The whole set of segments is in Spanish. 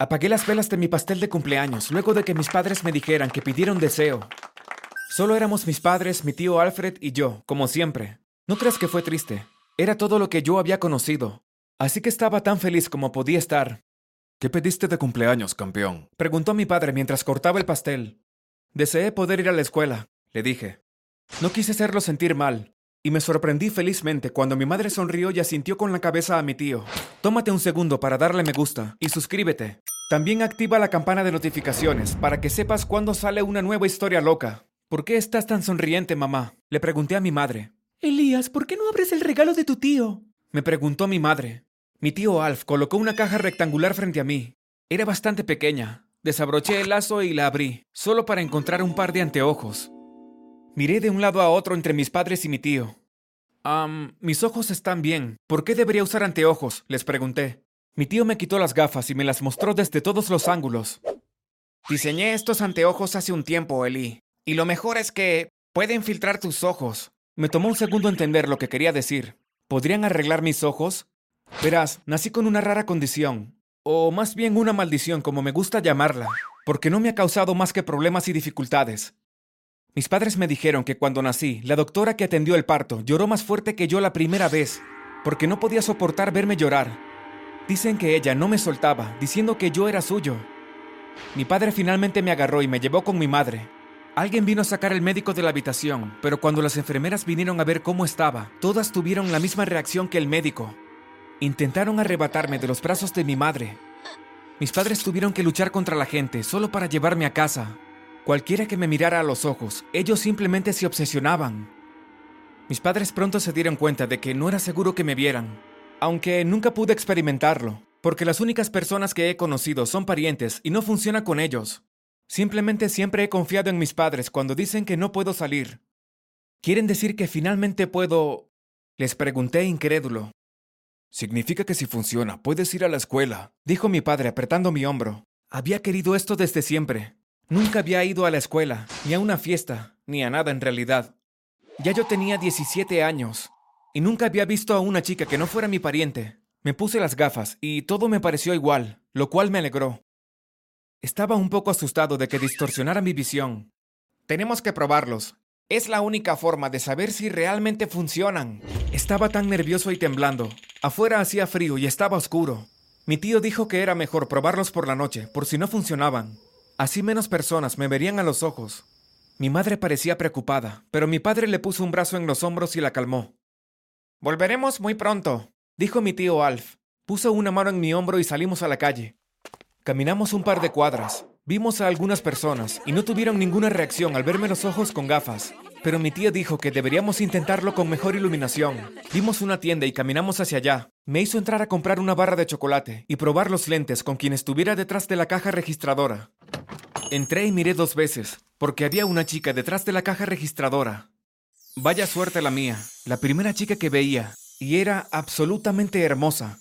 Apagué las velas de mi pastel de cumpleaños luego de que mis padres me dijeran que pidiera un deseo. Solo éramos mis padres, mi tío Alfred y yo, como siempre. No creas que fue triste. Era todo lo que yo había conocido. Así que estaba tan feliz como podía estar. ¿Qué pediste de cumpleaños, campeón? Preguntó mi padre mientras cortaba el pastel. Deseé poder ir a la escuela, le dije. No quise hacerlo sentir mal, y me sorprendí felizmente cuando mi madre sonrió y asintió con la cabeza a mi tío. Tómate un segundo para darle me gusta y suscríbete. También activa la campana de notificaciones para que sepas cuándo sale una nueva historia loca. ¿Por qué estás tan sonriente, mamá? Le pregunté a mi madre. Elías, ¿por qué no abres el regalo de tu tío? Me preguntó mi madre. Mi tío Alf colocó una caja rectangular frente a mí. Era bastante pequeña. Desabroché el lazo y la abrí, solo para encontrar un par de anteojos. Miré de un lado a otro entre mis padres y mi tío. Um, mis ojos están bien. ¿Por qué debería usar anteojos? Les pregunté. Mi tío me quitó las gafas y me las mostró desde todos los ángulos. Diseñé estos anteojos hace un tiempo, Eli. Y lo mejor es que pueden filtrar tus ojos. Me tomó un segundo entender lo que quería decir. ¿Podrían arreglar mis ojos? Verás, nací con una rara condición. O más bien una maldición, como me gusta llamarla. Porque no me ha causado más que problemas y dificultades. Mis padres me dijeron que cuando nací, la doctora que atendió el parto lloró más fuerte que yo la primera vez, porque no podía soportar verme llorar. Dicen que ella no me soltaba, diciendo que yo era suyo. Mi padre finalmente me agarró y me llevó con mi madre. Alguien vino a sacar al médico de la habitación, pero cuando las enfermeras vinieron a ver cómo estaba, todas tuvieron la misma reacción que el médico. Intentaron arrebatarme de los brazos de mi madre. Mis padres tuvieron que luchar contra la gente solo para llevarme a casa. Cualquiera que me mirara a los ojos, ellos simplemente se obsesionaban. Mis padres pronto se dieron cuenta de que no era seguro que me vieran, aunque nunca pude experimentarlo, porque las únicas personas que he conocido son parientes y no funciona con ellos. Simplemente siempre he confiado en mis padres cuando dicen que no puedo salir. ¿Quieren decir que finalmente puedo? Les pregunté incrédulo. Significa que si funciona, puedes ir a la escuela, dijo mi padre apretando mi hombro. Había querido esto desde siempre. Nunca había ido a la escuela, ni a una fiesta, ni a nada en realidad. Ya yo tenía 17 años, y nunca había visto a una chica que no fuera mi pariente. Me puse las gafas y todo me pareció igual, lo cual me alegró. Estaba un poco asustado de que distorsionara mi visión. Tenemos que probarlos. Es la única forma de saber si realmente funcionan. Estaba tan nervioso y temblando. Afuera hacía frío y estaba oscuro. Mi tío dijo que era mejor probarlos por la noche, por si no funcionaban. Así menos personas me verían a los ojos. Mi madre parecía preocupada, pero mi padre le puso un brazo en los hombros y la calmó. Volveremos muy pronto, dijo mi tío Alf. Puso una mano en mi hombro y salimos a la calle. Caminamos un par de cuadras. Vimos a algunas personas y no tuvieron ninguna reacción al verme los ojos con gafas. Pero mi tío dijo que deberíamos intentarlo con mejor iluminación. Vimos una tienda y caminamos hacia allá. Me hizo entrar a comprar una barra de chocolate y probar los lentes con quien estuviera detrás de la caja registradora. Entré y miré dos veces, porque había una chica detrás de la caja registradora. Vaya suerte la mía, la primera chica que veía, y era absolutamente hermosa.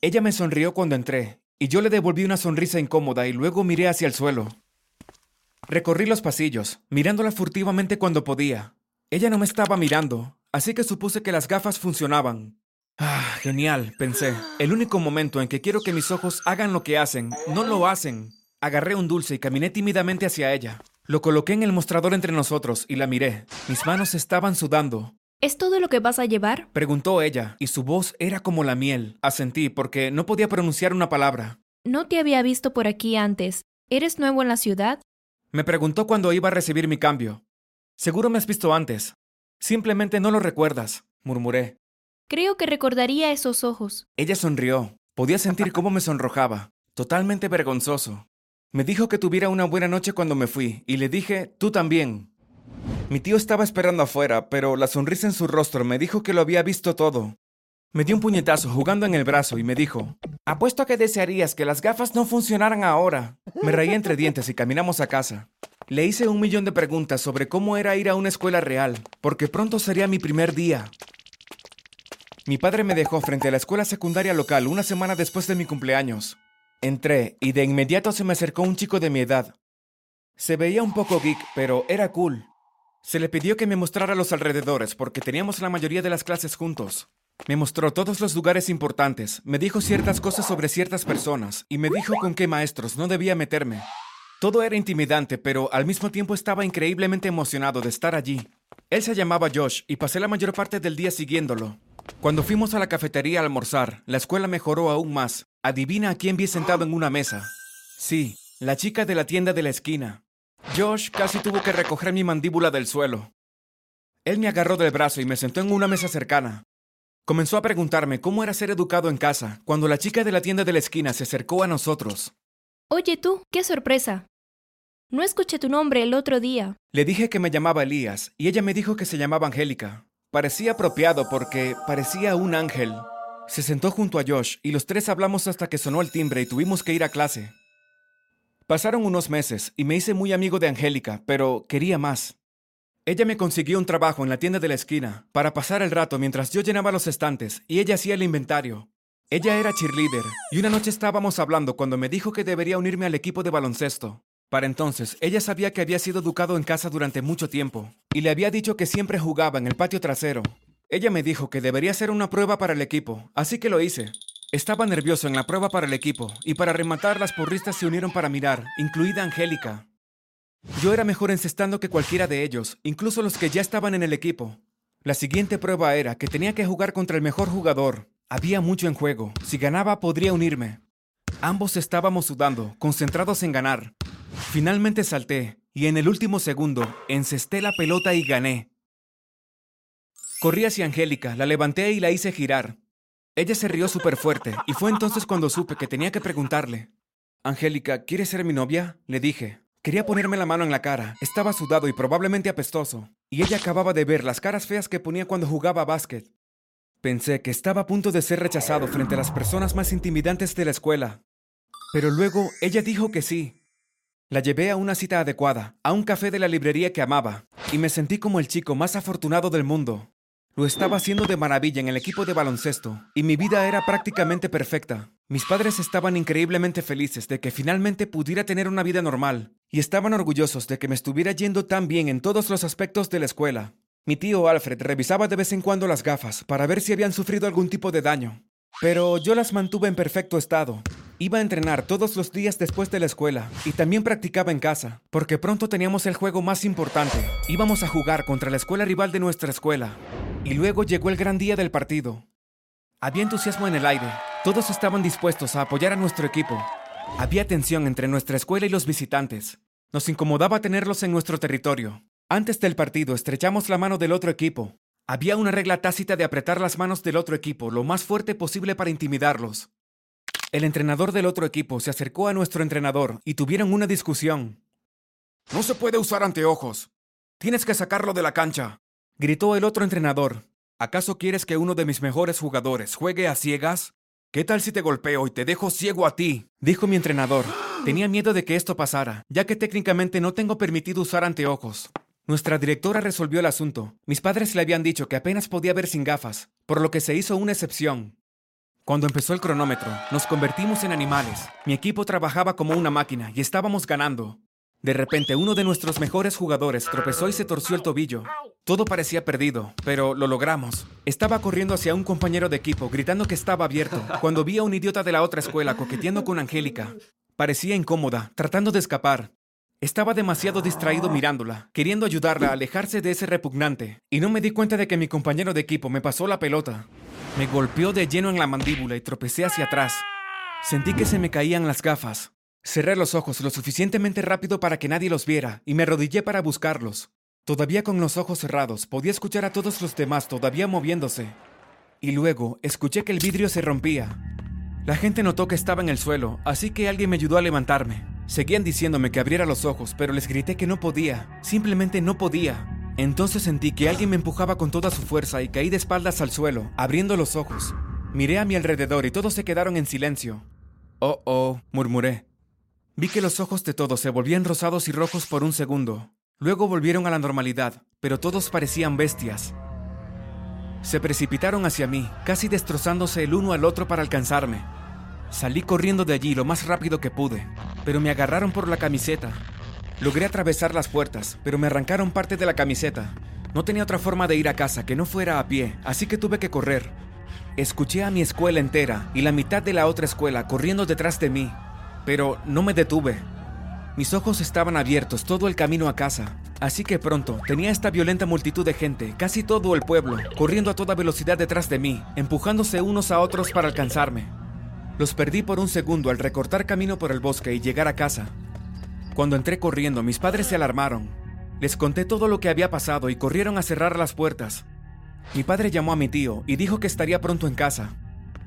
Ella me sonrió cuando entré, y yo le devolví una sonrisa incómoda y luego miré hacia el suelo. Recorrí los pasillos, mirándola furtivamente cuando podía. Ella no me estaba mirando, así que supuse que las gafas funcionaban. Ah, genial, pensé. El único momento en que quiero que mis ojos hagan lo que hacen, no lo hacen. Agarré un dulce y caminé tímidamente hacia ella. Lo coloqué en el mostrador entre nosotros y la miré. Mis manos estaban sudando. ¿Es todo lo que vas a llevar? Preguntó ella, y su voz era como la miel. Asentí porque no podía pronunciar una palabra. No te había visto por aquí antes. ¿Eres nuevo en la ciudad? Me preguntó cuando iba a recibir mi cambio. Seguro me has visto antes. Simplemente no lo recuerdas, murmuré. Creo que recordaría esos ojos. Ella sonrió. Podía sentir cómo me sonrojaba. Totalmente vergonzoso. Me dijo que tuviera una buena noche cuando me fui, y le dije, tú también. Mi tío estaba esperando afuera, pero la sonrisa en su rostro me dijo que lo había visto todo. Me dio un puñetazo jugando en el brazo y me dijo, apuesto a que desearías que las gafas no funcionaran ahora. Me reí entre dientes y caminamos a casa. Le hice un millón de preguntas sobre cómo era ir a una escuela real, porque pronto sería mi primer día. Mi padre me dejó frente a la escuela secundaria local una semana después de mi cumpleaños. Entré y de inmediato se me acercó un chico de mi edad. Se veía un poco geek, pero era cool. Se le pidió que me mostrara los alrededores porque teníamos la mayoría de las clases juntos. Me mostró todos los lugares importantes, me dijo ciertas cosas sobre ciertas personas y me dijo con qué maestros no debía meterme. Todo era intimidante, pero al mismo tiempo estaba increíblemente emocionado de estar allí. Él se llamaba Josh y pasé la mayor parte del día siguiéndolo. Cuando fuimos a la cafetería a almorzar, la escuela mejoró aún más. Adivina a quién vi sentado en una mesa. Sí, la chica de la tienda de la esquina. Josh casi tuvo que recoger mi mandíbula del suelo. Él me agarró del brazo y me sentó en una mesa cercana. Comenzó a preguntarme cómo era ser educado en casa cuando la chica de la tienda de la esquina se acercó a nosotros. Oye tú, qué sorpresa. No escuché tu nombre el otro día. Le dije que me llamaba Elías y ella me dijo que se llamaba Angélica. Parecía apropiado porque parecía un ángel. Se sentó junto a Josh y los tres hablamos hasta que sonó el timbre y tuvimos que ir a clase. Pasaron unos meses y me hice muy amigo de Angélica, pero quería más. Ella me consiguió un trabajo en la tienda de la esquina para pasar el rato mientras yo llenaba los estantes y ella hacía el inventario. Ella era cheerleader y una noche estábamos hablando cuando me dijo que debería unirme al equipo de baloncesto. Para entonces, ella sabía que había sido educado en casa durante mucho tiempo y le había dicho que siempre jugaba en el patio trasero. Ella me dijo que debería hacer una prueba para el equipo, así que lo hice. Estaba nervioso en la prueba para el equipo y para rematar las porristas se unieron para mirar, incluida Angélica. Yo era mejor encestando que cualquiera de ellos, incluso los que ya estaban en el equipo. La siguiente prueba era que tenía que jugar contra el mejor jugador. Había mucho en juego. Si ganaba, podría unirme. Ambos estábamos sudando, concentrados en ganar. Finalmente salté, y en el último segundo, encesté la pelota y gané. Corrí hacia Angélica, la levanté y la hice girar. Ella se rió súper fuerte, y fue entonces cuando supe que tenía que preguntarle. Angélica, ¿quieres ser mi novia? Le dije. Quería ponerme la mano en la cara. Estaba sudado y probablemente apestoso. Y ella acababa de ver las caras feas que ponía cuando jugaba a básquet. Pensé que estaba a punto de ser rechazado frente a las personas más intimidantes de la escuela. Pero luego ella dijo que sí. La llevé a una cita adecuada, a un café de la librería que amaba, y me sentí como el chico más afortunado del mundo. Lo estaba haciendo de maravilla en el equipo de baloncesto, y mi vida era prácticamente perfecta. Mis padres estaban increíblemente felices de que finalmente pudiera tener una vida normal, y estaban orgullosos de que me estuviera yendo tan bien en todos los aspectos de la escuela. Mi tío Alfred revisaba de vez en cuando las gafas para ver si habían sufrido algún tipo de daño, pero yo las mantuve en perfecto estado. Iba a entrenar todos los días después de la escuela y también practicaba en casa, porque pronto teníamos el juego más importante. Íbamos a jugar contra la escuela rival de nuestra escuela. Y luego llegó el gran día del partido. Había entusiasmo en el aire. Todos estaban dispuestos a apoyar a nuestro equipo. Había tensión entre nuestra escuela y los visitantes. Nos incomodaba tenerlos en nuestro territorio. Antes del partido estrechamos la mano del otro equipo. Había una regla tácita de apretar las manos del otro equipo lo más fuerte posible para intimidarlos. El entrenador del otro equipo se acercó a nuestro entrenador y tuvieron una discusión. No se puede usar anteojos. Tienes que sacarlo de la cancha. Gritó el otro entrenador. ¿Acaso quieres que uno de mis mejores jugadores juegue a ciegas? ¿Qué tal si te golpeo y te dejo ciego a ti? Dijo mi entrenador. Tenía miedo de que esto pasara, ya que técnicamente no tengo permitido usar anteojos. Nuestra directora resolvió el asunto. Mis padres le habían dicho que apenas podía ver sin gafas, por lo que se hizo una excepción. Cuando empezó el cronómetro, nos convertimos en animales. Mi equipo trabajaba como una máquina y estábamos ganando. De repente, uno de nuestros mejores jugadores tropezó y se torció el tobillo. Todo parecía perdido, pero lo logramos. Estaba corriendo hacia un compañero de equipo, gritando que estaba abierto, cuando vi a un idiota de la otra escuela coqueteando con Angélica. Parecía incómoda, tratando de escapar. Estaba demasiado distraído mirándola, queriendo ayudarla a alejarse de ese repugnante, y no me di cuenta de que mi compañero de equipo me pasó la pelota. Me golpeó de lleno en la mandíbula y tropecé hacia atrás. Sentí que se me caían las gafas. Cerré los ojos lo suficientemente rápido para que nadie los viera y me arrodillé para buscarlos. Todavía con los ojos cerrados, podía escuchar a todos los demás todavía moviéndose. Y luego escuché que el vidrio se rompía. La gente notó que estaba en el suelo, así que alguien me ayudó a levantarme. Seguían diciéndome que abriera los ojos, pero les grité que no podía. Simplemente no podía. Entonces sentí que alguien me empujaba con toda su fuerza y caí de espaldas al suelo, abriendo los ojos. Miré a mi alrededor y todos se quedaron en silencio. Oh, oh, murmuré. Vi que los ojos de todos se volvían rosados y rojos por un segundo. Luego volvieron a la normalidad, pero todos parecían bestias. Se precipitaron hacia mí, casi destrozándose el uno al otro para alcanzarme. Salí corriendo de allí lo más rápido que pude, pero me agarraron por la camiseta. Logré atravesar las puertas, pero me arrancaron parte de la camiseta. No tenía otra forma de ir a casa que no fuera a pie, así que tuve que correr. Escuché a mi escuela entera y la mitad de la otra escuela corriendo detrás de mí, pero no me detuve. Mis ojos estaban abiertos todo el camino a casa, así que pronto tenía esta violenta multitud de gente, casi todo el pueblo, corriendo a toda velocidad detrás de mí, empujándose unos a otros para alcanzarme. Los perdí por un segundo al recortar camino por el bosque y llegar a casa. Cuando entré corriendo, mis padres se alarmaron. Les conté todo lo que había pasado y corrieron a cerrar las puertas. Mi padre llamó a mi tío y dijo que estaría pronto en casa.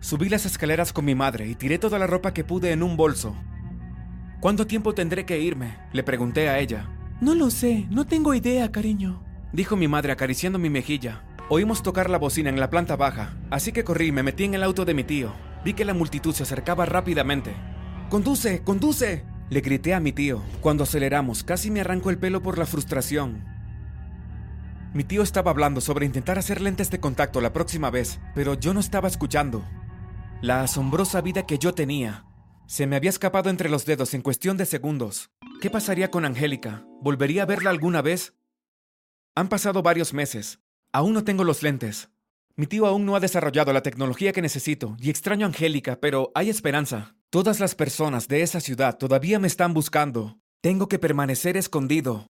Subí las escaleras con mi madre y tiré toda la ropa que pude en un bolso. ¿Cuánto tiempo tendré que irme? Le pregunté a ella. No lo sé, no tengo idea, cariño. Dijo mi madre acariciando mi mejilla. Oímos tocar la bocina en la planta baja, así que corrí y me metí en el auto de mi tío. Vi que la multitud se acercaba rápidamente. ¡Conduce! ¡Conduce! Le grité a mi tío. Cuando aceleramos, casi me arrancó el pelo por la frustración. Mi tío estaba hablando sobre intentar hacer lentes de contacto la próxima vez, pero yo no estaba escuchando. La asombrosa vida que yo tenía se me había escapado entre los dedos en cuestión de segundos. ¿Qué pasaría con Angélica? ¿Volvería a verla alguna vez? Han pasado varios meses. Aún no tengo los lentes. Mi tío aún no ha desarrollado la tecnología que necesito y extraño a Angélica, pero hay esperanza. Todas las personas de esa ciudad todavía me están buscando. Tengo que permanecer escondido.